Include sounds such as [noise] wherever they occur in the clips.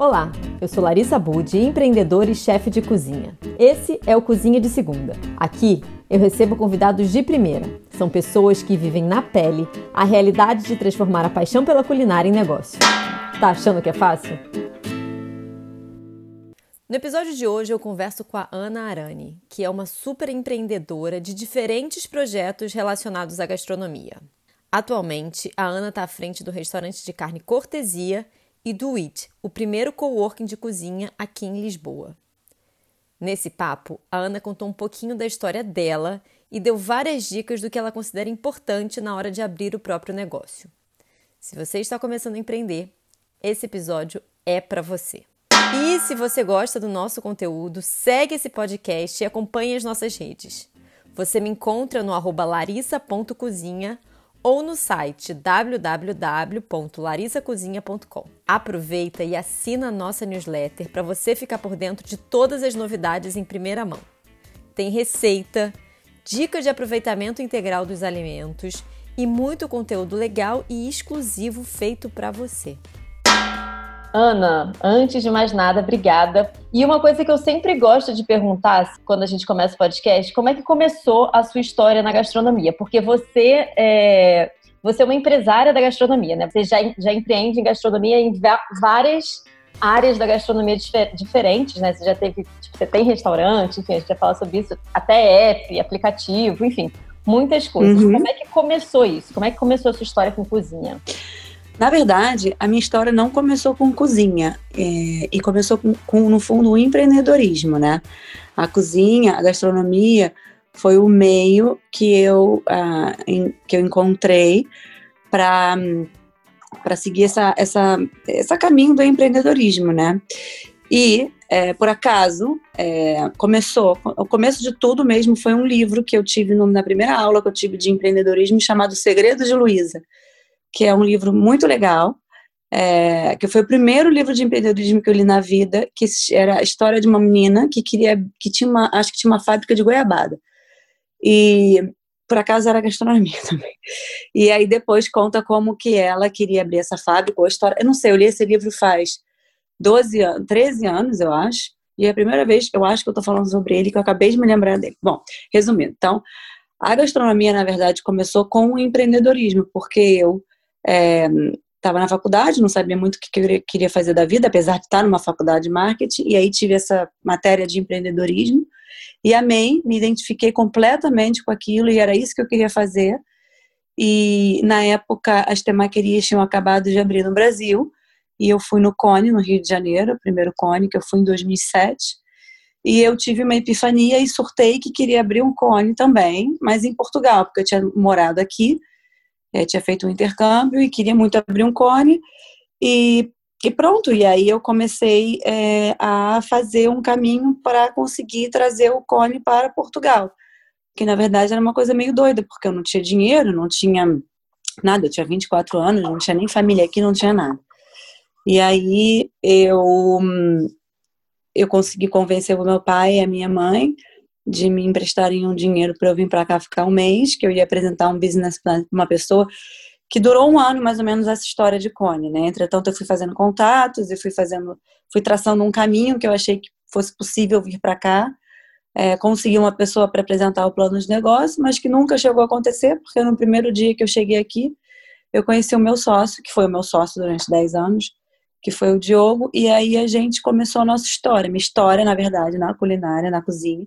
Olá, eu sou Larissa Budi, empreendedora e chefe de cozinha. Esse é o Cozinha de Segunda. Aqui eu recebo convidados de primeira. São pessoas que vivem na pele a realidade de transformar a paixão pela culinária em negócio. Tá achando que é fácil? No episódio de hoje eu converso com a Ana Arani, que é uma super empreendedora de diferentes projetos relacionados à gastronomia. Atualmente, a Ana está à frente do restaurante de carne Cortesia e do IT, o primeiro coworking de cozinha aqui em Lisboa. Nesse papo, a Ana contou um pouquinho da história dela e deu várias dicas do que ela considera importante na hora de abrir o próprio negócio. Se você está começando a empreender, esse episódio é para você. E se você gosta do nosso conteúdo, segue esse podcast e acompanhe as nossas redes. Você me encontra no arroba larissa.cozinha ou no site www.larissacozinha.com. Aproveita e assina a nossa newsletter para você ficar por dentro de todas as novidades em primeira mão. Tem receita, dicas de aproveitamento integral dos alimentos e muito conteúdo legal e exclusivo feito para você. Ana, antes de mais nada, obrigada. E uma coisa que eu sempre gosto de perguntar quando a gente começa o podcast, como é que começou a sua história na gastronomia? Porque você é, você é uma empresária da gastronomia, né? Você já, já empreende em gastronomia em várias áreas da gastronomia difer diferentes, né? Você já teve, tipo, você tem restaurante, enfim, a gente vai falar sobre isso, até app, aplicativo, enfim, muitas coisas. Uhum. Como é que começou isso? Como é que começou a sua história com cozinha? Na verdade, a minha história não começou com cozinha, é, e começou com, com, no fundo, o empreendedorismo, né? A cozinha, a gastronomia foi o meio que eu, uh, em, que eu encontrei para para seguir essa, essa, essa caminho do empreendedorismo, né? E, é, por acaso, é, começou, o começo de tudo mesmo foi um livro que eu tive no, na primeira aula que eu tive de empreendedorismo chamado Segredos de Luísa que é um livro muito legal, é, que foi o primeiro livro de empreendedorismo que eu li na vida, que era a história de uma menina que queria, que tinha uma, acho que tinha uma fábrica de goiabada. E por acaso era gastronomia [laughs] também. E aí depois conta como que ela queria abrir essa fábrica, ou a história, eu não sei, eu li esse livro faz 12 anos, 13 anos, eu acho, e é a primeira vez, eu acho que eu tô falando sobre ele, que eu acabei de me lembrar dele. Bom, resumindo, então, a gastronomia, na verdade, começou com o empreendedorismo, porque eu estava é, na faculdade, não sabia muito o que queria fazer da vida, apesar de estar numa faculdade de marketing, e aí tive essa matéria de empreendedorismo e amei, me identifiquei completamente com aquilo e era isso que eu queria fazer. E na época as temaquerias tinham acabado de abrir no Brasil e eu fui no Cone, no Rio de Janeiro, primeiro Cone que eu fui em 2007. E eu tive uma epifania e surtei que queria abrir um Cone também, mas em Portugal, porque eu tinha morado aqui é, tinha feito um intercâmbio e queria muito abrir um cone e, e pronto, e aí eu comecei é, a fazer um caminho para conseguir trazer o cone para Portugal, que na verdade era uma coisa meio doida, porque eu não tinha dinheiro, não tinha nada, eu tinha 24 anos, não tinha nem família aqui, não tinha nada. E aí eu eu consegui convencer o meu pai e a minha mãe de me emprestarem um dinheiro para eu vir para cá ficar um mês, que eu ia apresentar um business plan para uma pessoa que durou um ano mais ou menos essa história de Cone, né? Entretanto, eu fui fazendo contatos e fui fazendo, fui traçando um caminho que eu achei que fosse possível vir para cá, é, consegui uma pessoa para apresentar o plano de negócio, mas que nunca chegou a acontecer, porque no primeiro dia que eu cheguei aqui, eu conheci o meu sócio, que foi o meu sócio durante 10 anos, que foi o Diogo, e aí a gente começou a nossa história, minha história, na verdade, na culinária, na cozinha,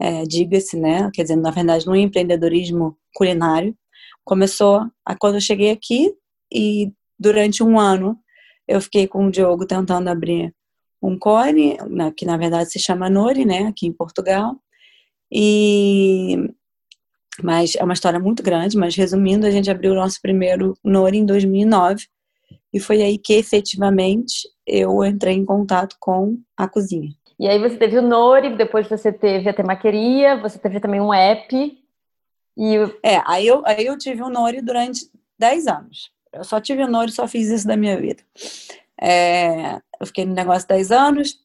é, diga-se, né? Quer dizer, na verdade, no empreendedorismo culinário. Começou a, quando eu cheguei aqui e durante um ano eu fiquei com o Diogo tentando abrir um cone, né, que na verdade se chama Nori, né? Aqui em Portugal. E mas é uma história muito grande, mas resumindo, a gente abriu o nosso primeiro Nori em 2009 e foi aí que efetivamente eu entrei em contato com a cozinha. E aí você teve o Nori, depois você teve a Temaqueria, você teve também um app. E... É, aí eu, aí eu tive o Nori durante 10 anos. Eu só tive o Nori, só fiz isso da minha vida. É, eu fiquei no negócio 10 anos,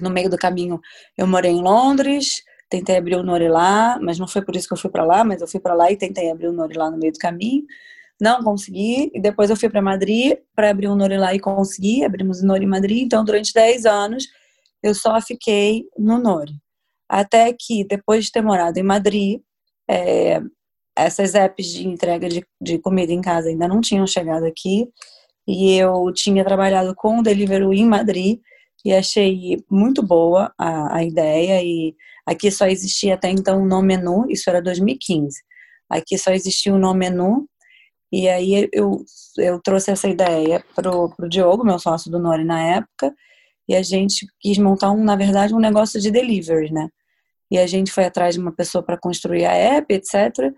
no meio do caminho eu morei em Londres, tentei abrir o Nori lá, mas não foi por isso que eu fui para lá, mas eu fui para lá e tentei abrir o Nori lá no meio do caminho. Não consegui, e depois eu fui para Madrid para abrir um Nori lá e consegui, abrimos o Nori em Madrid. Então, durante 10 anos, eu só fiquei no Nori. Até que, depois de ter morado em Madrid, é, essas apps de entrega de, de comida em casa ainda não tinham chegado aqui. E eu tinha trabalhado com o Deliveroo em Madrid e achei muito boa a, a ideia. E aqui só existia até então um no menu, isso era 2015. Aqui só existia um no menu. E aí eu, eu trouxe essa ideia pro, pro Diogo, meu sócio do Nori na época, e a gente quis montar um, na verdade, um negócio de delivery, né? E a gente foi atrás de uma pessoa para construir a app, etc.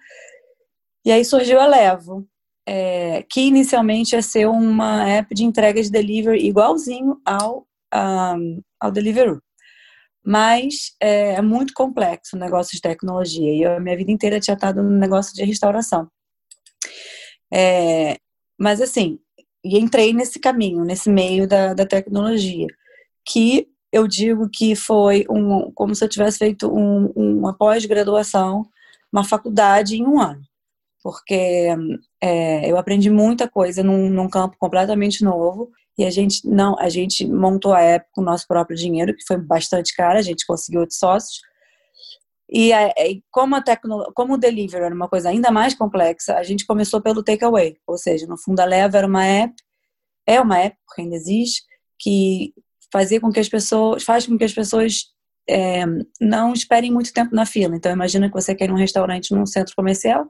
E aí surgiu a Levo, é, que inicialmente ia ser uma app de entrega de delivery igualzinho ao, um, ao Deliveroo. Mas é, é, muito complexo o negócio de tecnologia. E eu, a minha vida inteira tinha estado no negócio de restauração. É, mas assim, e entrei nesse caminho, nesse meio da, da tecnologia, que eu digo que foi um, como se eu tivesse feito um, uma pós-graduação, uma faculdade em um ano, porque é, eu aprendi muita coisa num, num, campo completamente novo e a gente não, a gente montou a época com o nosso próprio dinheiro, que foi bastante caro, a gente conseguiu outros sócios. E a, como a tecno, como o delivery era uma coisa ainda mais complexa, a gente começou pelo takeaway, ou seja, no fundo a Leva era uma app, é uma app porque ainda existe, que fazer com que as pessoas, faz com que as pessoas é, não esperem muito tempo na fila. Então, imagina que você quer ir num restaurante num centro comercial,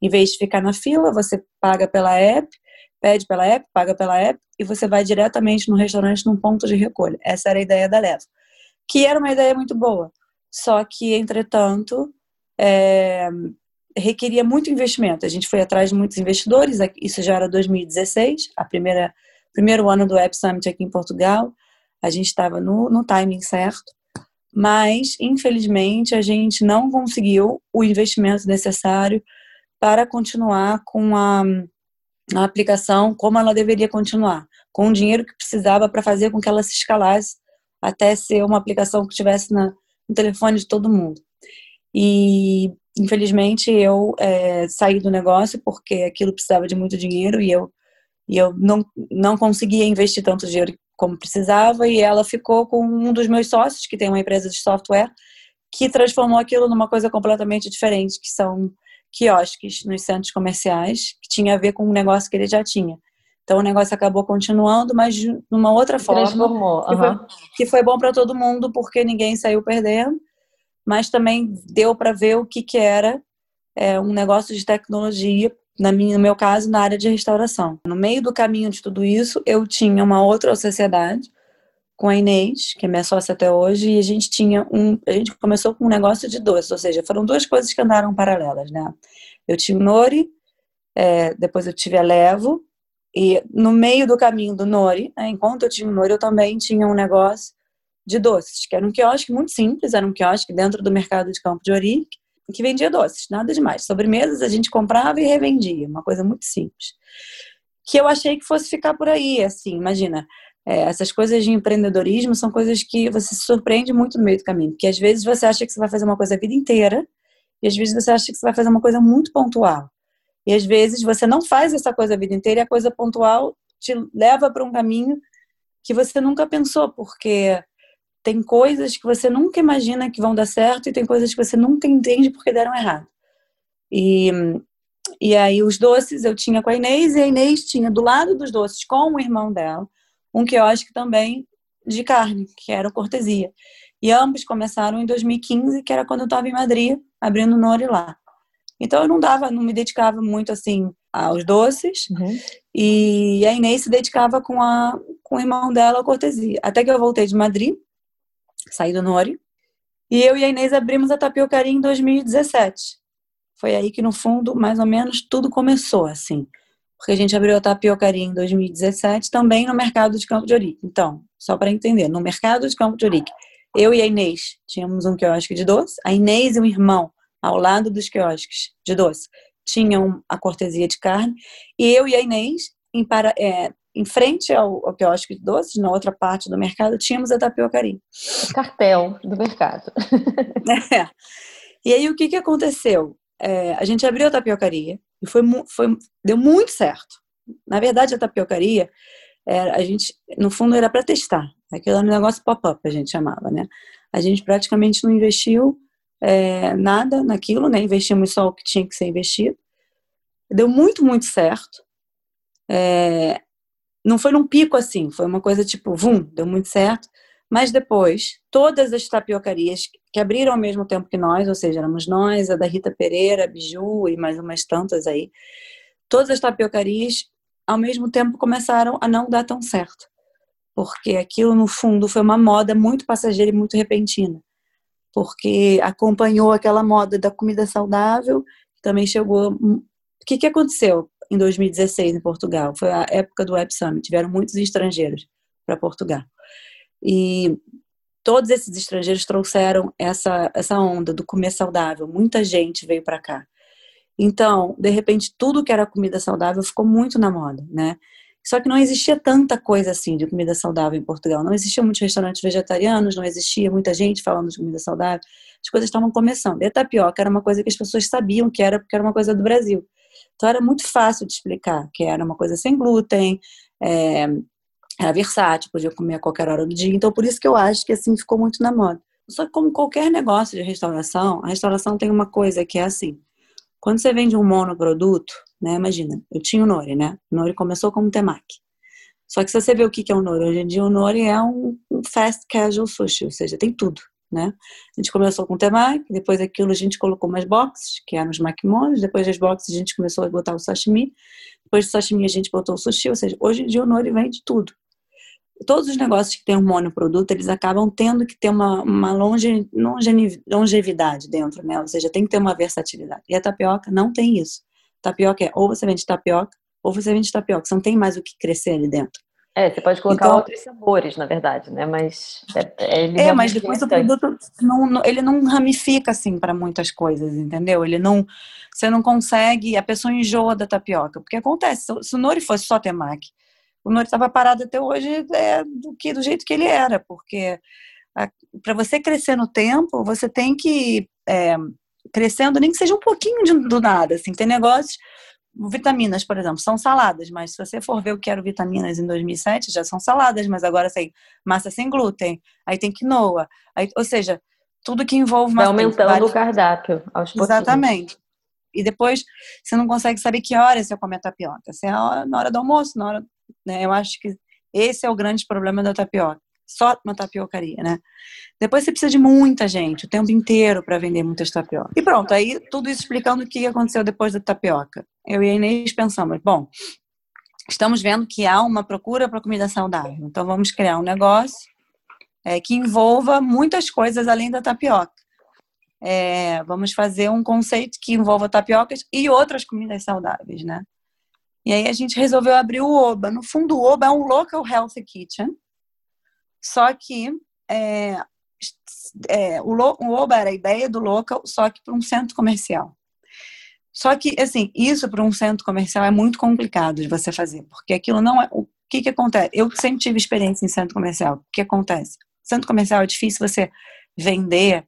em vez de ficar na fila, você paga pela app, pede pela app, paga pela app e você vai diretamente no restaurante num ponto de recolha. Essa era a ideia da Leva, que era uma ideia muito boa. Só que, entretanto, é, requeria muito investimento. A gente foi atrás de muitos investidores, isso já era 2016, a primeira primeiro ano do App Summit aqui em Portugal a gente estava no, no timing certo, mas infelizmente a gente não conseguiu o investimento necessário para continuar com a, a aplicação como ela deveria continuar, com o dinheiro que precisava para fazer com que ela se escalasse até ser uma aplicação que estivesse na, no telefone de todo mundo. E infelizmente eu é, saí do negócio porque aquilo precisava de muito dinheiro e eu e eu não, não conseguia investir tanto dinheiro como precisava e ela ficou com um dos meus sócios que tem uma empresa de software que transformou aquilo numa coisa completamente diferente, que são quiosques nos centros comerciais, que tinha a ver com um negócio que ele já tinha. Então o negócio acabou continuando, mas de uma outra forma. Transformou. Uhum. Que, foi, que foi bom para todo mundo, porque ninguém saiu perdendo, mas também deu para ver o que, que era é, um negócio de tecnologia na minha, no meu caso, na área de restauração. No meio do caminho de tudo isso, eu tinha uma outra sociedade com a Inês, que é minha sócia até hoje, e a gente tinha um, a gente começou com um negócio de doces, ou seja, foram duas coisas que andaram paralelas, né? Eu tive o Nori, é, depois eu tive a Levo, e no meio do caminho do Nori, né, enquanto eu tinha o Nori, eu também tinha um negócio de doces, que era um quiosque muito simples, era um quiosque dentro do mercado de Campo de Ourique, que vendia doces, nada demais. Sobremesas a gente comprava e revendia, uma coisa muito simples. Que eu achei que fosse ficar por aí, assim, imagina. É, essas coisas de empreendedorismo são coisas que você se surpreende muito no meio do caminho, porque às vezes você acha que você vai fazer uma coisa a vida inteira e às vezes você acha que você vai fazer uma coisa muito pontual. E às vezes você não faz essa coisa a vida inteira e a coisa pontual te leva para um caminho que você nunca pensou, porque tem coisas que você nunca imagina que vão dar certo e tem coisas que você nunca entende porque deram errado. E, e aí os doces eu tinha com a Inês e a Inês tinha do lado dos doces com o irmão dela um quiosque também de carne, que era o Cortesia. E ambos começaram em 2015, que era quando eu estava em Madrid, abrindo Nori lá. Então eu não dava, não me dedicava muito assim aos doces. Uhum. E a Inês se dedicava com, a, com o irmão dela, a cortesia. Até que eu voltei de Madrid saí do Nori. E eu e a Inês abrimos a Tapiocaria em 2017. Foi aí que, no fundo, mais ou menos tudo começou, assim. Porque a gente abriu a Tapiocaria em 2017, também no mercado de Campo de Ourique. Então, só para entender, no mercado de Campo de Ourique, eu e a Inês tínhamos um quiosque de doce, a Inês e o irmão, ao lado dos quiosques de doce, tinham a cortesia de carne, e eu e a Inês, em para, é, em frente ao, ao quiosque de doces, na outra parte do mercado, tínhamos a tapiocaria. Cartel do mercado. [laughs] é. E aí o que, que aconteceu? É, a gente abriu a tapiocaria E foi, foi, deu muito certo. Na verdade, a tapiocaria, era, a gente, no fundo, era para testar. Aquilo era um negócio pop-up, a gente chamava, né? A gente praticamente não investiu é, nada naquilo, né? Investimos só o que tinha que ser investido. Deu muito, muito certo. É, não foi num pico assim, foi uma coisa tipo, vum, deu muito certo. Mas depois, todas as tapiocarias que abriram ao mesmo tempo que nós, ou seja, éramos nós, a da Rita Pereira, a Biju e mais umas tantas aí, todas as tapiocarias ao mesmo tempo começaram a não dar tão certo. Porque aquilo, no fundo, foi uma moda muito passageira e muito repentina. Porque acompanhou aquela moda da comida saudável, também chegou. O que, que aconteceu em 2016 em Portugal? Foi a época do Web Summit, tiveram muitos estrangeiros para Portugal. E todos esses estrangeiros trouxeram essa, essa onda do comer saudável. Muita gente veio para cá. Então, de repente, tudo que era comida saudável ficou muito na moda, né? Só que não existia tanta coisa assim de comida saudável em Portugal. Não existiam muitos restaurantes vegetarianos, não existia muita gente falando de comida saudável. As coisas estavam começando. E a tapioca era uma coisa que as pessoas sabiam que era porque era uma coisa do Brasil. Então era muito fácil de explicar que era uma coisa sem glúten, é, era versátil, podia comer a qualquer hora do dia. Então, por isso que eu acho que assim ficou muito na moda. Só que, como qualquer negócio de restauração, a restauração tem uma coisa que é assim: quando você vende um monoproduto, né? Imagina, eu tinha o Nori, né? O Nori começou como temaki. Só que se você vê o que é o Nori, hoje em dia o Nori é um, fast casual sushi, ou seja, tem tudo, né? A gente começou com temaki, depois aquilo a gente colocou mais boxes, que eram os makimonos, depois das boxes a gente começou a botar o sashimi, depois do sashimi a gente botou o sushi, ou seja, hoje em dia o Nori vende tudo todos os negócios que têm um monoproduto, eles acabam tendo que ter uma, uma longe, longevidade dentro, né? Ou seja, tem que ter uma versatilidade. E a tapioca não tem isso. Tapioca é ou você vende tapioca, ou você vende tapioca. Você não tem mais o que crescer ali dentro. É, você pode colocar então, outros sabores, na verdade, né? Mas é, é, é mas depois o produto não, não, ele não ramifica assim para muitas coisas, entendeu? Ele não, você não consegue, a pessoa enjoa da tapioca, porque acontece. Se o nori fosse só temaki, o Nori estava parado até hoje é, do que do jeito que ele era, porque para você crescer no tempo, você tem que é, crescendo, nem que seja um pouquinho de, do nada, assim, tem negócios, vitaminas, por exemplo, são saladas, mas se você for ver o que eram vitaminas em 2007, já são saladas, mas agora tem massa sem glúten, aí tem quinoa, aí, ou seja, tudo que envolve massa. Vai aumentando vários... o cardápio aos pouquinhos. Exatamente. E depois você não consegue saber que hora você come a tapioca. Se é na hora do almoço, na hora né? Eu acho que esse é o grande problema da tapioca. Só uma tapiocaria, né? Depois você precisa de muita gente, o tempo inteiro para vender muitas tapiocas. E pronto, aí tudo isso explicando o que aconteceu depois da tapioca. Eu e a Inês pensamos, bom, estamos vendo que há uma procura para comida saudável. Então vamos criar um negócio é, que envolva muitas coisas além da tapioca. É, vamos fazer um conceito que envolva tapiocas e outras comidas saudáveis, né? E aí a gente resolveu abrir o Oba. No fundo, o Oba é um local health kitchen, só que é, é, o, o Oba era a ideia do local, só que para um centro comercial. Só que, assim, isso para um centro comercial é muito complicado de você fazer, porque aquilo não é. O que, que acontece? Eu sempre tive experiência em centro comercial. O que acontece? Centro comercial é difícil você vender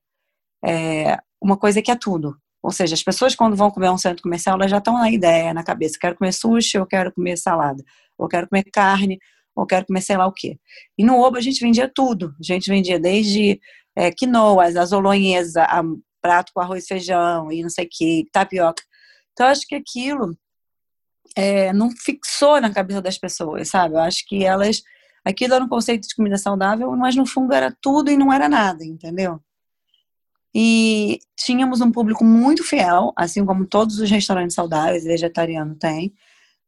é, uma coisa que é tudo. Ou seja, as pessoas quando vão comer um centro comercial, elas já estão na ideia, na cabeça, quero comer sushi, eu quero comer salada, ou quero comer carne, ou quero comer sei lá o quê. E no Oba a gente vendia tudo. A gente vendia desde é, quinoas, azolonhesa, a prato com arroz e feijão, e não sei o que, tapioca. Então, acho que aquilo é, não fixou na cabeça das pessoas, sabe? Eu acho que elas... Aquilo era um conceito de comida saudável, mas no fundo era tudo e não era nada, entendeu? E tínhamos um público muito fiel, assim como todos os restaurantes saudáveis vegetarianos têm,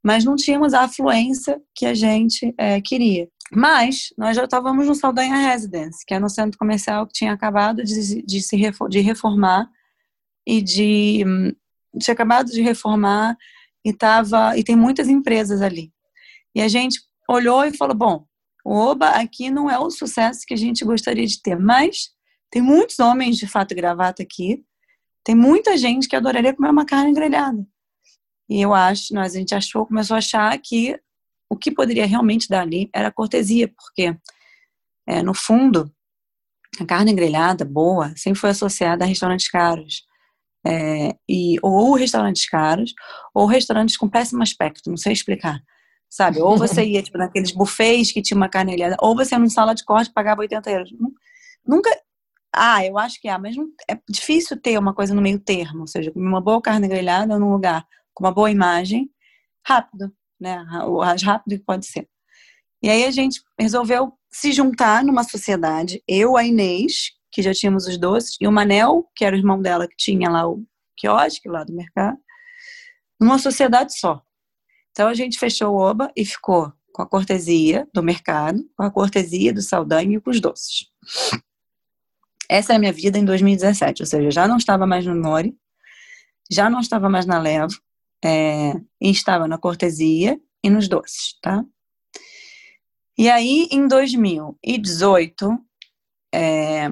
mas não tínhamos a afluência que a gente é, queria. Mas nós já estávamos no Saldanha Residence, que é no centro comercial que tinha acabado de, de se de reformar e de tinha acabado de reformar e tava e tem muitas empresas ali. E a gente olhou e falou: bom, o Oba aqui não é o sucesso que a gente gostaria de ter, mas tem muitos homens de fato e gravata aqui. Tem muita gente que adoraria comer uma carne grelhada. E eu acho, nós a gente achou, começou a achar que o que poderia realmente dar ali era cortesia, porque é, no fundo a carne grelhada boa sempre foi associada a restaurantes caros. É, e, ou restaurantes caros, ou restaurantes com péssimo aspecto, não sei explicar. Sabe? Ou você ia tipo, naqueles buffets que tinha uma carnelhada, ou você ia numa sala de corte pagava 80 euros. Nunca. Ah, eu acho que há, mas não, é difícil ter uma coisa no meio termo, ou seja, uma boa carne grelhada num lugar com uma boa imagem, rápido, né? O rápido que pode ser. E aí a gente resolveu se juntar numa sociedade, eu, a Inês, que já tínhamos os doces, e o Manel, que era o irmão dela, que tinha lá o quiosque lá do mercado, numa sociedade só. Então a gente fechou o Oba e ficou com a cortesia do mercado, com a cortesia do Saldanha e com os doces. Essa é a minha vida em 2017, ou seja, já não estava mais no Nori, já não estava mais na Levo, é, e estava na cortesia e nos doces, tá? E aí, em 2018, é,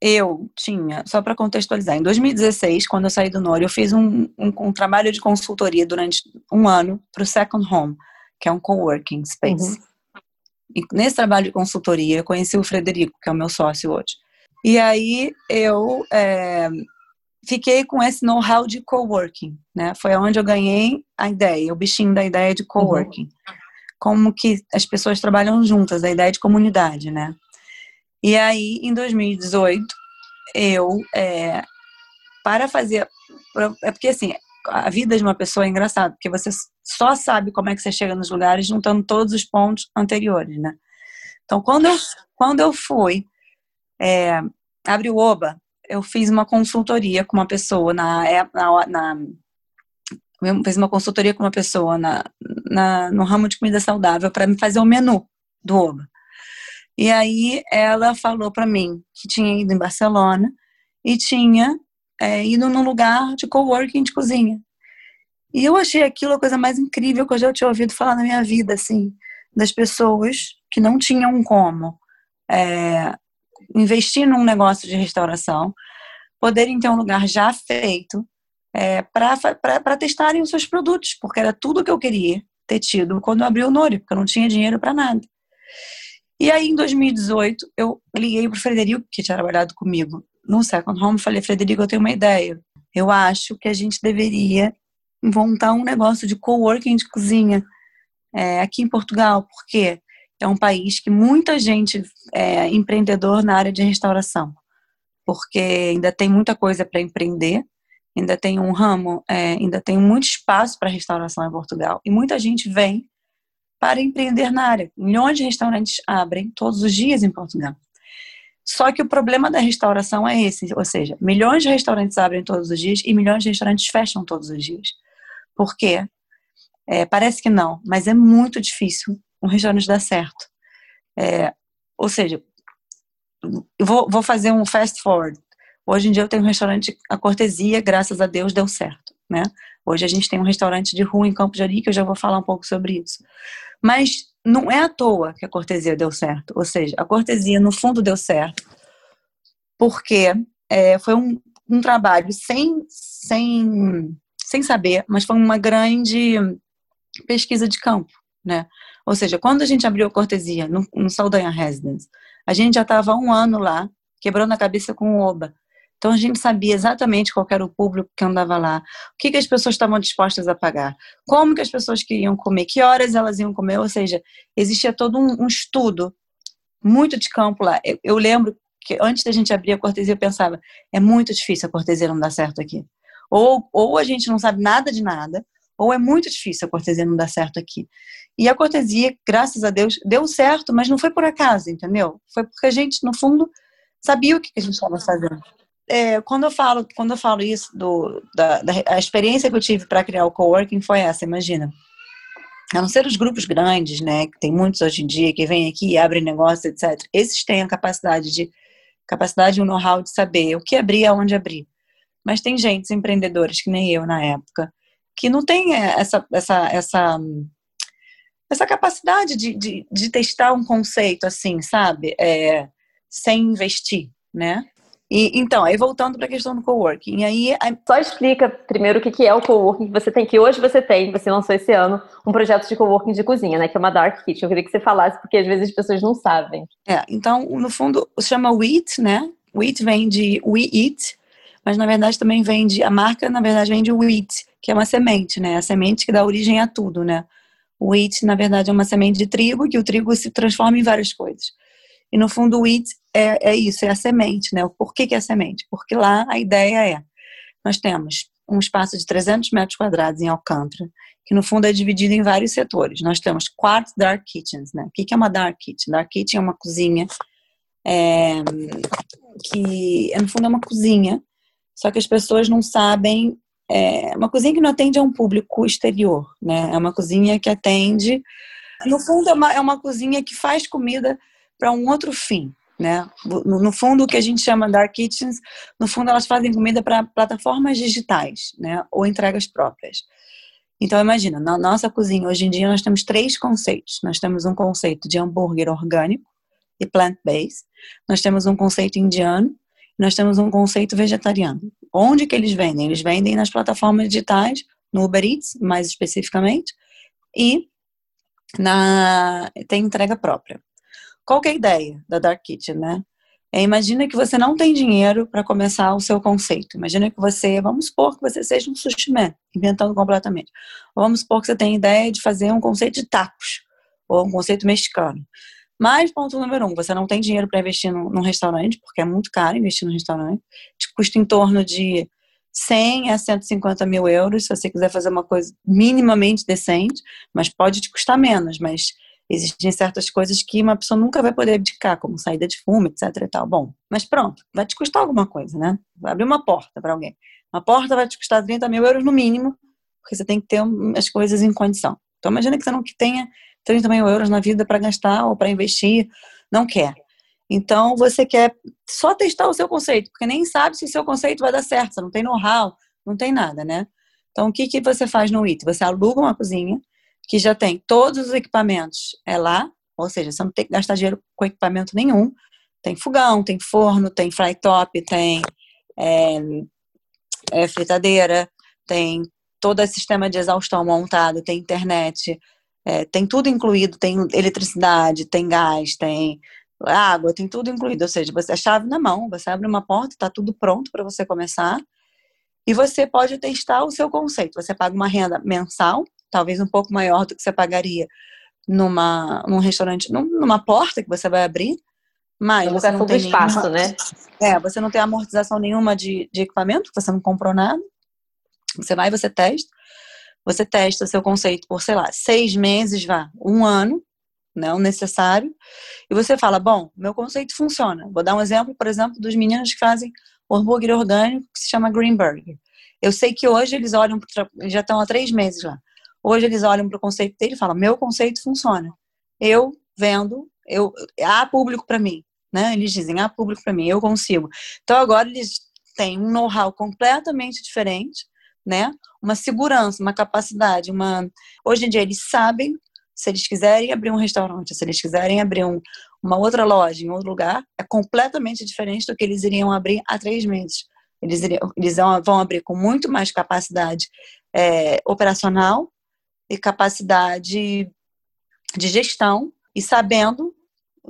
eu tinha, só para contextualizar, em 2016, quando eu saí do Nori, eu fiz um, um, um trabalho de consultoria durante um ano para o Second Home, que é um coworking space. Uhum. E nesse trabalho de consultoria, eu conheci o Frederico, que é o meu sócio hoje. E aí eu é, fiquei com esse know-how de coworking, né? Foi onde eu ganhei a ideia, o bichinho da ideia de coworking. Uhum. Como que as pessoas trabalham juntas, a ideia de comunidade, né? E aí, em 2018, eu, é, para fazer. É porque assim, a vida de uma pessoa é engraçada, porque você só sabe como é que você chega nos lugares juntando todos os pontos anteriores, né? Então, quando eu, quando eu fui é, abrir o OBA, eu fiz uma consultoria com uma pessoa na, é, na, na eu fiz uma consultoria com uma pessoa na, na no ramo de comida saudável para me fazer o menu do OBA. E aí ela falou para mim que tinha ido em Barcelona e tinha é, ido num lugar de coworking de cozinha. E eu achei aquilo a coisa mais incrível que eu já tinha ouvido falar na minha vida, assim, das pessoas que não tinham como é, investir num negócio de restauração, poderem ter um lugar já feito é, para testarem os seus produtos, porque era tudo que eu queria ter tido quando eu abri o Nori, porque eu não tinha dinheiro para nada. E aí, em 2018, eu liguei para o Frederico, que tinha trabalhado comigo no Second Home, falei, Frederico, eu tenho uma ideia. Eu acho que a gente deveria montar um negócio de coworking de cozinha é, aqui em Portugal, porque é um país que muita gente é empreendedor na área de restauração, porque ainda tem muita coisa para empreender, ainda tem um ramo, é, ainda tem muito espaço para restauração em Portugal, e muita gente vem para empreender na área. Milhões de restaurantes abrem todos os dias em Portugal. Só que o problema da restauração é esse, ou seja, milhões de restaurantes abrem todos os dias e milhões de restaurantes fecham todos os dias. Por quê? É, parece que não, mas é muito difícil um restaurante dar certo. É, ou seja, vou, vou fazer um fast forward. Hoje em dia eu tenho um restaurante, a cortesia, graças a Deus, deu certo. Né? Hoje a gente tem um restaurante de rua em Campo de Ari, que eu já vou falar um pouco sobre isso. Mas não é à toa que a cortesia deu certo. Ou seja, a cortesia, no fundo, deu certo porque é, foi um, um trabalho sem, sem, sem saber, mas foi uma grande pesquisa de campo, né? Ou seja, quando a gente abriu a cortesia no, no Saldanha Residence, a gente já estava um ano lá, quebrando a cabeça com o OBA. Então a gente sabia exatamente qual era o público que andava lá, o que, que as pessoas estavam dispostas a pagar, como que as pessoas queriam comer, que horas elas iam comer, ou seja, existia todo um, um estudo muito de campo lá. Eu, eu, lembro que antes da gente abrir a cortesia eu pensava, é muito difícil a cortesia não dar certo aqui. Ou, ou a gente não sabe nada de nada, ou é muito difícil a cortesia não dar certo aqui. E a cortesia, graças a Deus, deu certo, mas não foi por acaso, entendeu? Foi porque a gente, no fundo, sabia o que a gente estava fazendo é, quando eu falo quando eu falo isso do da, da a experiência que eu tive para criar o coworking foi essa imagina a não ser os grupos grandes né que tem muitos hoje em dia que vêm aqui e abrem negócio etc esses têm a capacidade de capacidade e o know-how de saber o que abrir aonde abrir mas tem gente empreendedores que nem eu na época que não tem é, essa essa essa essa capacidade de, de, de testar um conceito assim sabe é, sem investir né e, então, aí voltando para a questão do coworking, aí só explica primeiro o que é o coworking que você tem que hoje você tem, você lançou esse ano um projeto de coworking de cozinha, né, que é uma dark kitchen. Eu queria que você falasse porque às vezes as pessoas não sabem. É, então, no fundo, chama WEAT, né? WEAT vem de We Eat, mas na verdade também vende, a marca na verdade vende o wheat, que é uma semente, né? A semente que dá origem a tudo, né? O wheat, na verdade, é uma semente de trigo, que o trigo se transforma em várias coisas. E no fundo o wheat é, é isso, é a semente, né? Por que, que é a semente? Porque lá a ideia é, nós temos um espaço de 300 metros quadrados em Alcântara, que no fundo é dividido em vários setores. Nós temos quatro dark kitchens, né? O que é uma dark kitchen? Dark kitchen é uma cozinha é, que, no fundo, é uma cozinha, só que as pessoas não sabem. É uma cozinha que não atende a um público exterior, né? É uma cozinha que atende. No fundo, é uma, é uma cozinha que faz comida para um outro fim, né? No, no, fundo, o que a gente chama dark kitchens, no fundo, elas fazem comida para plataformas digitais, né? Ou entregas próprias. Então, imagina, na nossa cozinha, hoje em dia, nós temos três conceitos. Nós temos um conceito de hambúrguer orgânico e plant-based. Nós temos um conceito indiano. Nós temos um conceito vegetariano. Onde que eles vendem? Eles vendem nas plataformas digitais, no Uber Eats, mais especificamente, e na tem entrega própria. Qual que é a ideia da Dark Kitchen, né? É, imagina que você não tem dinheiro para começar o seu conceito. Imagina que você, vamos supor que você seja um sushi man, inventando completamente. Vamos supor que você tem ideia de fazer um conceito de tacos, ou um conceito mexicano. Mas, ponto número um, você não tem dinheiro para investir num, num, restaurante, porque é muito caro investir num restaurante. Te custa em torno de 100 a 150 mil euros, se você quiser fazer uma coisa minimamente decente, mas pode te custar menos, mas existem certas coisas que uma pessoa nunca vai poder abdicar, como saída de fumo, etc e tal. Bom, mas pronto, vai te custar alguma coisa, né? Vai abrir uma porta para alguém. Uma porta vai te custar 30 mil euros no mínimo, porque você tem que ter as coisas em condição. Então imagina que você não tenha 30 mil euros na vida para gastar ou para investir, não quer. Então você quer só testar o seu conceito, porque nem sabe se o seu conceito vai dar certo, você não tem know-how, não tem nada, né? Então o que, que você faz no IT? Você aluga uma cozinha, que já tem todos os equipamentos é lá, ou seja, você não tem que gastar dinheiro com equipamento nenhum. Tem fogão, tem forno, tem fry top, tem é, é, fritadeira, tem todo o sistema de exaustão montado, tem internet, é, tem tudo incluído, tem eletricidade, tem gás, tem água, tem tudo incluído. Ou seja, você a chave na mão, você abre uma porta, está tudo pronto para você começar. E você pode testar o seu conceito. Você paga uma renda mensal talvez um pouco maior do que você pagaria numa, num restaurante, numa porta que você vai abrir, mas você não tem espaço, nenhuma, né? É, você não tem amortização nenhuma de, de equipamento, você não comprou nada. Você vai, você testa, você testa seu conceito por, sei lá, seis meses, vá, um ano, né, o necessário, e você fala, bom, meu conceito funciona. Vou dar um exemplo, por exemplo, dos meninos que fazem o hambúrguer orgânico que se chama Green Burger. Eu sei que hoje eles olham, já estão há três meses lá. Hoje eles olham para o conceito dele e falam: meu conceito funciona. Eu vendo, eu há público para mim, né? Eles dizem: há público para mim, eu consigo. Então agora eles têm um know-how completamente diferente, né? Uma segurança, uma capacidade, uma. Hoje em dia eles sabem se eles quiserem abrir um restaurante, se eles quiserem abrir um, uma outra loja em outro lugar, é completamente diferente do que eles iriam abrir há três meses. Eles, iriam, eles vão abrir com muito mais capacidade é, operacional, e capacidade de gestão e sabendo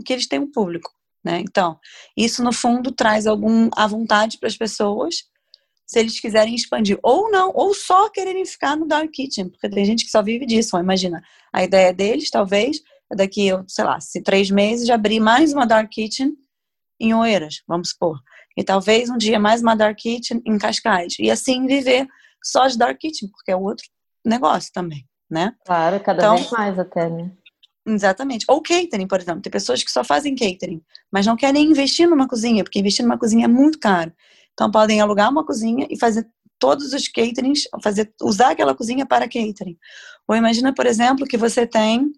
que eles têm um público. Né? Então, isso no fundo traz algum a vontade para as pessoas se eles quiserem expandir ou não, ou só quererem ficar no dark kitchen, porque tem gente que só vive disso. Imagina, a ideia deles talvez é daqui, sei lá, se três meses já abrir mais uma dark kitchen em Oeiras, vamos supor, e talvez um dia mais uma dark kitchen em Cascais e assim viver só de dark kitchen, porque é outro negócio também né? Claro, cada então, vez mais até, né? Exatamente. Ou catering, por exemplo. Tem pessoas que só fazem catering, mas não querem investir numa cozinha, porque investir numa cozinha é muito caro. Então podem alugar uma cozinha e fazer todos os caterings, fazer, usar aquela cozinha para catering. Ou imagina, por exemplo, que você tem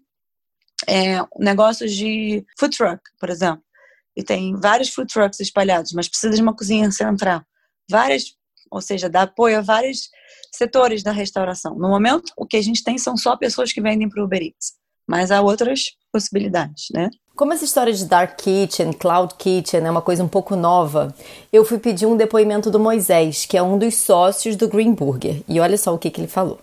é, negócios de food truck, por exemplo, e tem vários food trucks espalhados, mas precisa de uma cozinha central. Várias, ou seja, dá apoio a vários setores da restauração. No momento, o que a gente tem são só pessoas que vendem para o Uber Eats, mas há outras possibilidades, né? Como essa história de Dark Kitchen, Cloud Kitchen é uma coisa um pouco nova, eu fui pedir um depoimento do Moisés, que é um dos sócios do Green Burger, e olha só o que, que ele falou.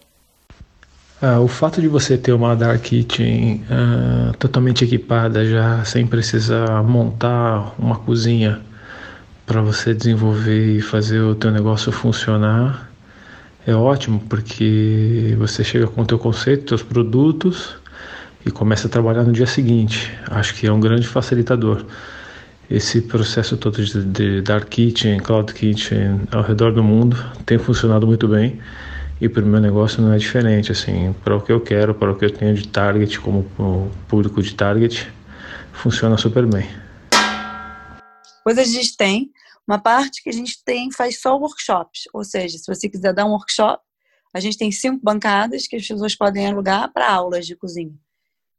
Ah, o fato de você ter uma Dark Kitchen ah, totalmente equipada já, sem precisar montar uma cozinha para você desenvolver e fazer o teu negócio funcionar é ótimo porque você chega com o teu conceito, teus produtos e começa a trabalhar no dia seguinte. Acho que é um grande facilitador. Esse processo todo de, de Dark Kitchen, Cloud Kitchen ao redor do mundo tem funcionado muito bem e para o meu negócio não é diferente. Assim, para o que eu quero, para o que eu tenho de target como público de target, funciona super bem. Coisas a gente tem uma parte que a gente tem faz só workshops, ou seja, se você quiser dar um workshop, a gente tem cinco bancadas que as pessoas podem alugar para aulas de cozinha.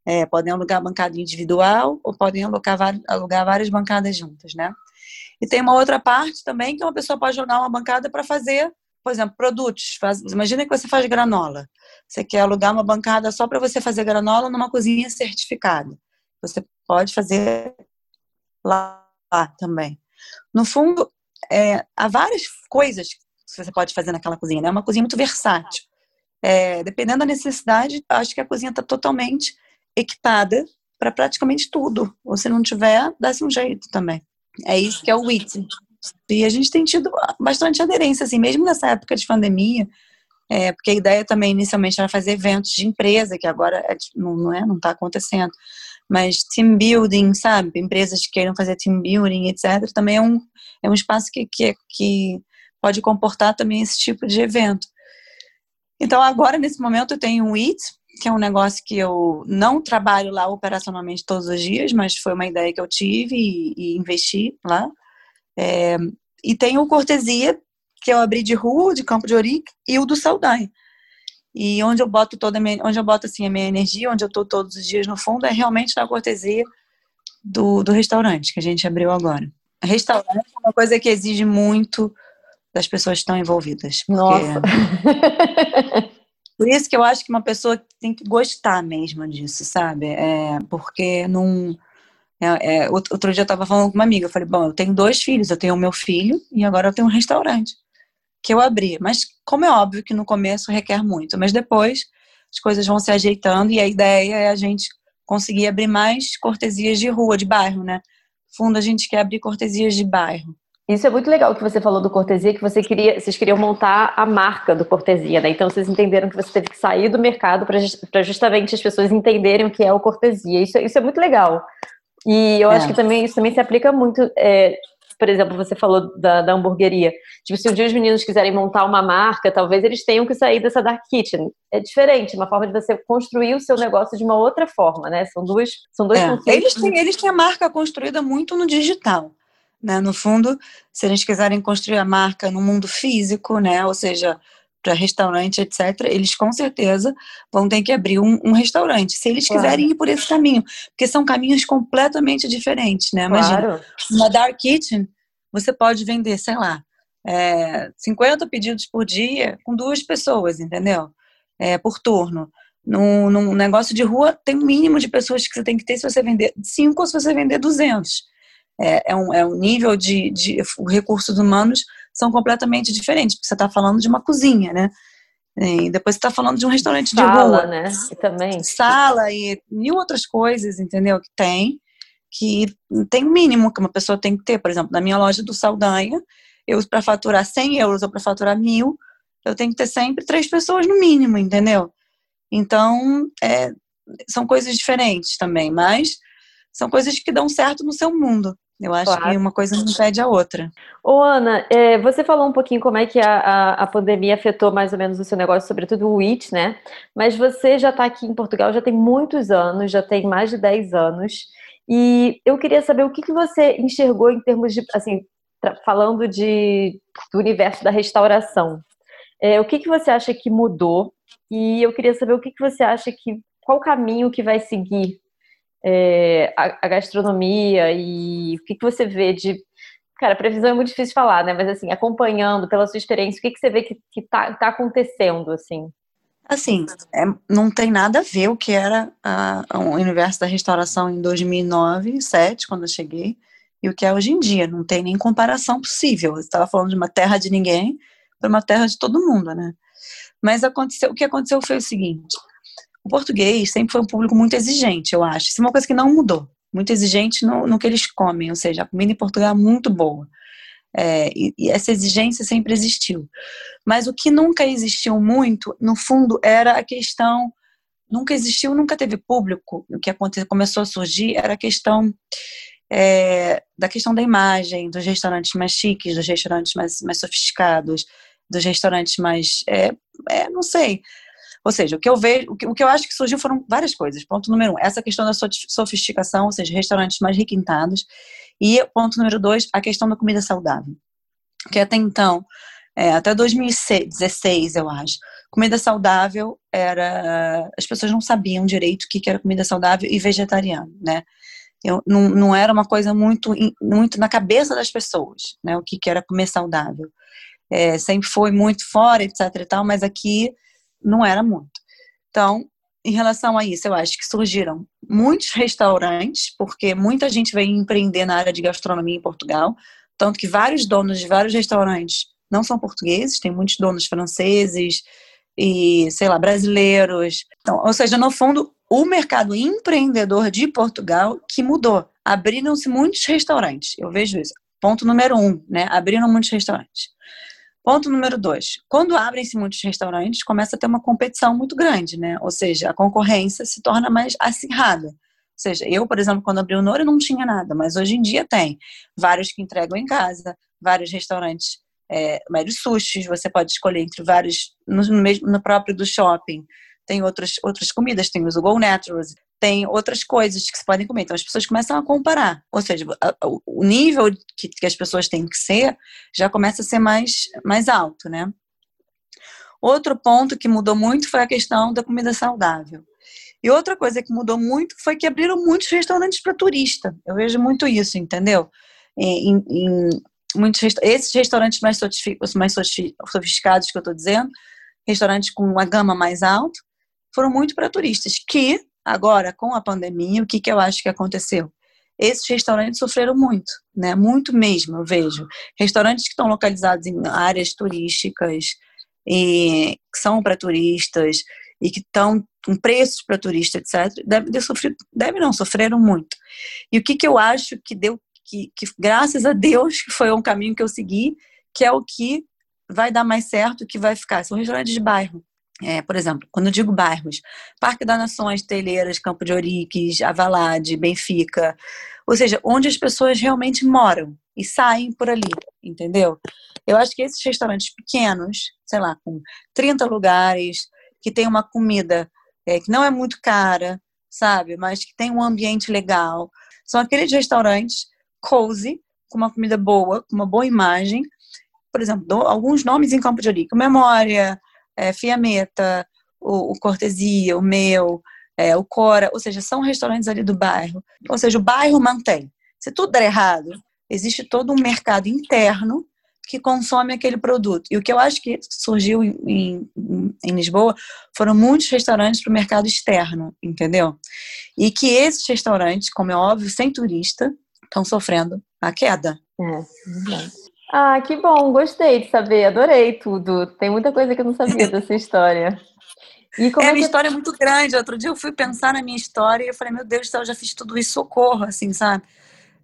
É, podem alugar bancada individual ou podem alugar, alugar várias bancadas juntas, né? E tem uma outra parte também que uma pessoa pode jogar uma bancada para fazer, por exemplo, produtos. Faz, imagina que você faz granola. Você quer alugar uma bancada só para você fazer granola numa cozinha certificada. Você pode fazer lá, lá também. No fundo, é, há várias coisas que você pode fazer naquela cozinha, né? É uma cozinha muito versátil. É, dependendo da necessidade, acho que a cozinha está totalmente equipada para praticamente tudo. Ou se não tiver, dá-se um jeito também. É isso que é o WIT. E a gente tem tido bastante aderência, assim, mesmo nessa época de pandemia, é, porque a ideia também inicialmente era fazer eventos de empresa, que agora é, não, é, não está acontecendo mas team building, sabe? Empresas que queiram fazer team building, etc. Também é um, é um espaço que, que, que pode comportar também esse tipo de evento. Então, agora, nesse momento, eu tenho um IT, que é um negócio que eu não trabalho lá operacionalmente todos os dias, mas foi uma ideia que eu tive e, e investi lá. É, e tem o Cortesia, que eu abri de rua, de Campo de Ourique, e o do Saldanha. E onde eu boto toda minha, onde eu boto assim a minha energia, onde eu estou todos os dias no fundo é realmente na cortesia do, do restaurante que a gente abriu agora. Restaurante é uma coisa que exige muito das pessoas que estão envolvidas. Nossa. [laughs] Por isso que eu acho que uma pessoa tem que gostar mesmo disso, sabe? É, porque não. É, é, outro dia eu estava falando com uma amiga, eu falei, bom, eu tenho dois filhos, eu tenho o meu filho e agora eu tenho um restaurante que eu abri. Mas, como é óbvio que no começo requer muito, mas depois as coisas vão se ajeitando e a ideia é a gente conseguir abrir mais cortesias de rua, de bairro, né? Fundo, a gente quer abrir cortesias de bairro. Isso é muito legal que você falou do Cortesia, que você queria, vocês queriam montar a marca do Cortesia, né? Então vocês entenderam que você teve que sair do mercado para justamente as pessoas entenderem o que é o Cortesia. Isso, isso é muito legal. E eu é. acho que também isso também se aplica muito é, por exemplo, você falou da, da hamburgueria. Tipo, se um dia os meninos quiserem montar uma marca, talvez eles tenham que sair dessa dark kitchen. É diferente, uma forma de você construir o seu negócio de uma outra forma, né? São duas, são dois é. conceitos. Eles têm, eles têm a marca construída muito no digital. Né? No fundo, se eles quiserem construir a marca no mundo físico, né? Ou seja, para restaurante, etc., eles com certeza vão ter que abrir um, um restaurante, se eles claro. quiserem ir por esse caminho, porque são caminhos completamente diferentes, né? Imagina, claro. uma dark kitchen, você pode vender, sei lá, é, 50 pedidos por dia com duas pessoas, entendeu? É, por turno. Num, num, negócio de rua, tem um mínimo de pessoas que você tem que ter se você vender 5 ou se você vender 200. É, é, um, é um nível de, de recursos humanos são completamente diferentes, porque você está falando de uma cozinha, né? E depois você está falando de um restaurante Sala, de rua. né? E também. Sala e mil outras coisas, entendeu? Que tem, que tem o mínimo que uma pessoa tem que ter. Por exemplo, na minha loja do Saldanha, eu para faturar 100 euros ou para faturar mil, eu tenho que ter sempre três pessoas no mínimo, entendeu? Então, é, são coisas diferentes também, mas são coisas que dão certo no seu mundo. Eu acho claro. que uma coisa não impede a outra. Ô, Ana, é, você falou um pouquinho como é que a, a, a, pandemia afetou mais ou menos o seu negócio, sobretudo o IT, né? Mas você já está aqui em Portugal já tem muitos anos, já tem mais de 10 anos. E eu queria saber o que, que você enxergou em termos de, assim, falando de, do universo da restauração. É, o que, que você acha que mudou? E eu queria saber o que, que você acha que, qual o caminho que vai seguir é, a, a, gastronomia e o que, que você vê de. Cara, previsão é muito difícil de falar, né? Mas assim, acompanhando pela sua experiência, o que, que você vê que, que tá, tá acontecendo, assim? Assim, é, não tem nada a ver o que era a, a, o universo da restauração em 2009, 2007, quando eu cheguei, e o que é hoje em dia. Não tem nem comparação possível. Você estava falando de uma terra de ninguém para uma terra de todo mundo, né? Mas aconteceu, o que aconteceu foi o seguinte: o português sempre foi um público muito exigente, eu acho. Isso é uma coisa que não mudou. Muito exigente no, no que eles comem, ou seja, a comida em Portugal é muito boa. É, e, e, essa exigência sempre existiu. Mas o que nunca existiu muito, no fundo, era a questão. Nunca existiu, nunca teve público. O que aconteceu, começou a surgir era a questão é, da questão da imagem, dos restaurantes mais chiques, dos restaurantes mais, mais sofisticados, dos restaurantes mais. É, é, não sei. Ou seja, o que eu vejo, o que, o que eu acho que surgiu foram várias coisas. Ponto número um, essa questão da sofisticação, ou seja, restaurantes mais requintados. E ponto número dois, a questão da comida saudável. Que até então, é, até 2016, eu acho, comida saudável era. As pessoas não sabiam direito o que era comida saudável e vegetariano, né? Eu, não, não era uma coisa muito, muito na cabeça das pessoas, né? O que, que era comer saudável. É, sempre foi muito fora, etc e tal, mas aqui não era muito. Então, em relação a isso, eu acho que surgiram muitos restaurantes, porque muita gente veio empreender na área de gastronomia em Portugal, tanto que vários donos de vários restaurantes não são portugueses, tem muitos donos franceses e, sei lá, brasileiros. Então, ou seja, no fundo, o mercado empreendedor de Portugal que mudou. Abriram-se muitos restaurantes, eu vejo isso. Ponto número um, né? Abriram muitos restaurantes. Ponto número dois: quando abrem-se muitos restaurantes, começa a ter uma competição muito grande, né? Ou seja, a concorrência se torna mais acirrada. Ou seja, eu, por exemplo, quando abri o Nora não tinha nada, mas hoje em dia tem vários que entregam em casa, vários restaurantes, é, vários sushis, você pode escolher entre vários, no, mesmo, no próprio do shopping, tem outras, outras comidas, tem os Go Naturals, tem outras coisas que se podem comer. Então as pessoas começam a comparar. Ou seja, o nível que, que as pessoas têm que ser já começa a ser mais, mais alto, né? Outro ponto que mudou muito foi a questão da comida saudável. E outra coisa que mudou muito foi que abriram muitos restaurantes para turista. Eu vejo muito isso, entendeu? Em, em muitos esses restaurantes mais, mais sofisticados que eu estou dizendo, restaurantes com uma gama mais alta, foram muito para turistas que Agora, com a pandemia, o que, que eu acho que aconteceu? Esses restaurantes sofreram muito, né? Muito mesmo, eu vejo. Restaurantes que estão localizados em áreas turísticas e que são para turistas e que estão com preços para turista, etc., deve sofrer, deve não, sofreram muito. E o que, que eu acho que deu, que, que graças a Deus que foi um caminho que eu segui, que é o que vai dar mais certo, que vai ficar. São restaurantes de bairro. É, por exemplo, quando eu digo bairros, Parque das Nações, Telheiras, Campo de Oriques, Avalade, Benfica, ou seja, onde as pessoas realmente moram e saem por ali, entendeu? Eu acho que esses restaurantes pequenos, sei lá, com 30 lugares, que tem uma comida é, que não é muito cara, sabe, mas que tem um ambiente legal, são aqueles restaurantes cozy, com uma comida boa, com uma boa imagem, por exemplo, alguns nomes em Campo de Orique, Memória, é, Fiametta, o, o Cortesia, o Meu, é, o Cora, ou seja, são restaurantes ali do bairro. Ou seja, o bairro mantém. Se tudo der errado, existe todo um mercado interno que consome aquele produto. E o que eu acho que surgiu em, em, em Lisboa foram muitos restaurantes para o mercado externo, entendeu? E que esses restaurantes, como é óbvio, sem turista, estão sofrendo a queda. É, verdade. Ah, que bom, gostei de saber, adorei tudo. Tem muita coisa que eu não sabia dessa história. E como é, a minha história é muito grande. Outro dia eu fui pensar na minha história e eu falei, meu Deus do céu, eu já fiz tudo isso, socorro, assim, sabe?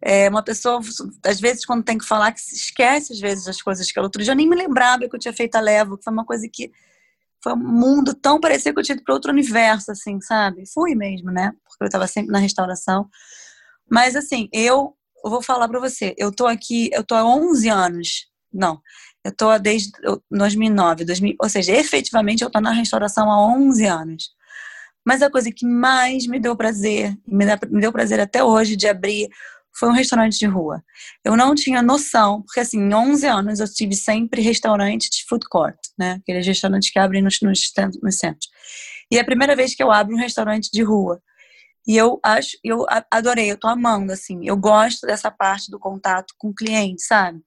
É, uma pessoa, às vezes, quando tem que falar, que se esquece, às vezes, das coisas que ela... Outro dia eu nem me lembrava que eu tinha feito a Levo, que foi uma coisa que... Foi um mundo tão parecido que eu tinha ido para outro universo, assim, sabe? Fui mesmo, né? Porque eu estava sempre na restauração. Mas, assim, eu eu vou falar para você, eu tô aqui, eu tô há 11 anos, não, eu tô desde 2009, 2000, ou seja, efetivamente eu tô na restauração há 11 anos. Mas a coisa que mais me deu prazer, me, me deu prazer até hoje de abrir, foi um restaurante de rua. Eu não tinha noção, porque assim, em 11 anos eu tive sempre restaurante de food court, né? Aqueles restaurantes que abrem nos, nos, nos centros. E é a primeira vez que eu abro um restaurante de rua. E eu acho, eu adorei, eu tô amando, assim. Eu gosto dessa parte do contato com o cliente, sabe?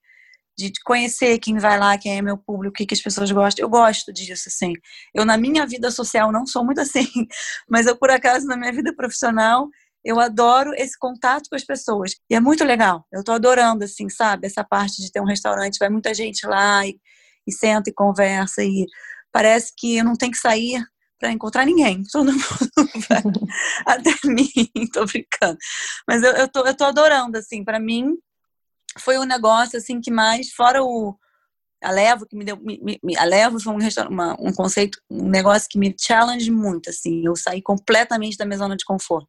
De conhecer quem vai lá, quem é meu público, o que, que as pessoas gostam. Eu gosto disso, assim. Eu, na minha vida social, não sou muito assim, [laughs] mas eu, por acaso, na minha vida profissional, eu adoro esse contato com as pessoas. E é muito legal. Eu tô adorando, assim, sabe? Essa parte de ter um restaurante, vai muita gente lá e, e senta e conversa e parece que não tenho que sair para encontrar ninguém. [laughs] Todo mundo vai até [laughs] mim, tô brincando. Mas eu, eu, tô, eu tô adorando, assim, para mim foi um negócio assim que mais, fora o a Levo que me deu, me, me, a Levo foi um, uma, um conceito, um negócio que me challenge muito, assim, eu saí completamente da minha zona de conforto.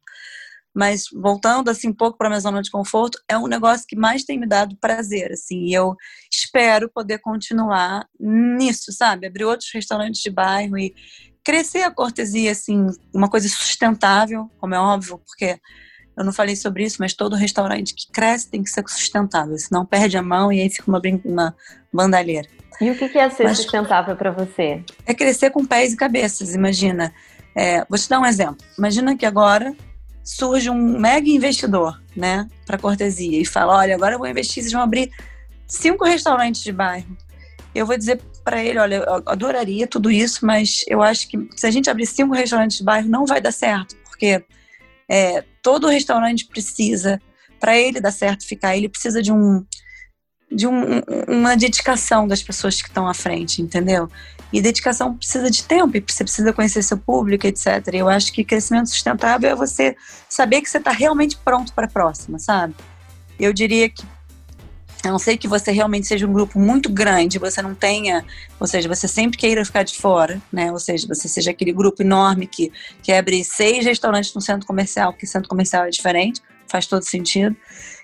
Mas voltando assim um pouco para minha zona de conforto, é um negócio que mais tem me dado prazer, assim. E eu espero poder continuar nisso, sabe? Abrir outros restaurantes de bairro e crescer a cortesia, assim, uma coisa sustentável, como é óbvio, porque eu não falei sobre isso, mas todo restaurante que cresce tem que ser sustentável, senão perde a mão e aí fica uma, uma bandalheira. E o que é ser mas, sustentável para você? É crescer com pés e cabeças, imagina. É, vou te dar um exemplo. Imagina que agora surge um mega investidor, né, para cortesia e fala: olha, agora eu vou investir, vocês vão abrir cinco restaurantes de bairro. Eu vou dizer para ele: olha, eu adoraria tudo isso, mas eu acho que se a gente abrir cinco restaurantes de bairro, não vai dar certo, porque é, todo restaurante precisa, para ele dar certo ficar, ele precisa de um de um, uma dedicação das pessoas que estão à frente, entendeu? E dedicação precisa de tempo, e você precisa conhecer seu público, etc. Eu acho que crescimento sustentável é você saber que você está realmente pronto para a próxima, sabe? Eu diria que a não ser que você realmente seja um grupo muito grande, você não tenha, ou seja, você sempre queira ficar de fora, né? Ou seja, você seja aquele grupo enorme que quer abrir seis restaurantes no centro comercial, porque centro comercial é diferente, faz todo sentido.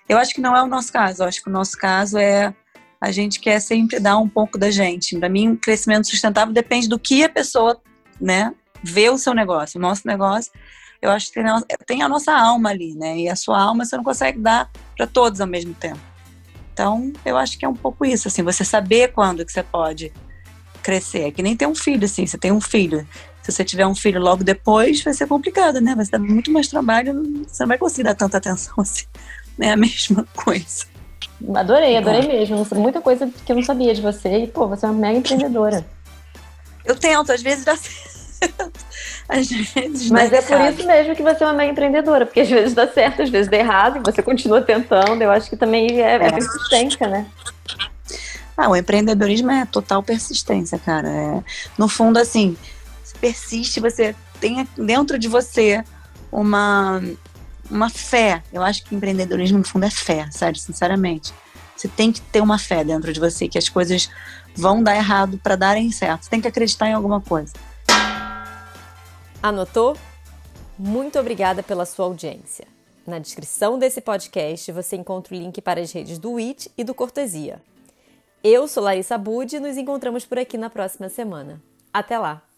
Eu acho que não é o nosso caso. Eu acho que o nosso caso é a gente quer sempre dar um pouco da gente. Para mim, crescimento sustentável depende do que a pessoa, né, vê o seu negócio. O nosso negócio, eu acho que tem a nossa alma ali, né? E a sua alma você não consegue dar para todos ao mesmo tempo. Então, eu acho que é um pouco isso, assim, você saber quando que você pode crescer. É que nem ter um filho, assim, você tem um filho. Se você tiver um filho logo depois, vai ser complicado, né? Vai dar muito mais trabalho, você não vai conseguir dar tanta atenção [laughs] assim. É a mesma coisa. Adorei, adorei mesmo. Muita coisa que eu não sabia de você. E, pô, você é uma mega empreendedora. Eu tento, às vezes dá [laughs] Às vezes Mas é por isso mesmo que você é uma mega empreendedora, porque às vezes dá certo, às vezes dá errado, e você continua tentando. Eu acho que também é, é. é persistência, né? Ah, o empreendedorismo é total persistência, cara. É, no fundo, assim, persiste, você tem dentro de você uma, uma fé. Eu acho que empreendedorismo, no fundo, é fé, sério, sinceramente. Você tem que ter uma fé dentro de você que as coisas vão dar errado para darem certo. Você tem que acreditar em alguma coisa. Anotou? Muito obrigada pela sua audiência. Na descrição desse podcast você encontra o link para as redes do IT e do Cortesia. Eu sou Larissa Bud e nos encontramos por aqui na próxima semana. Até lá!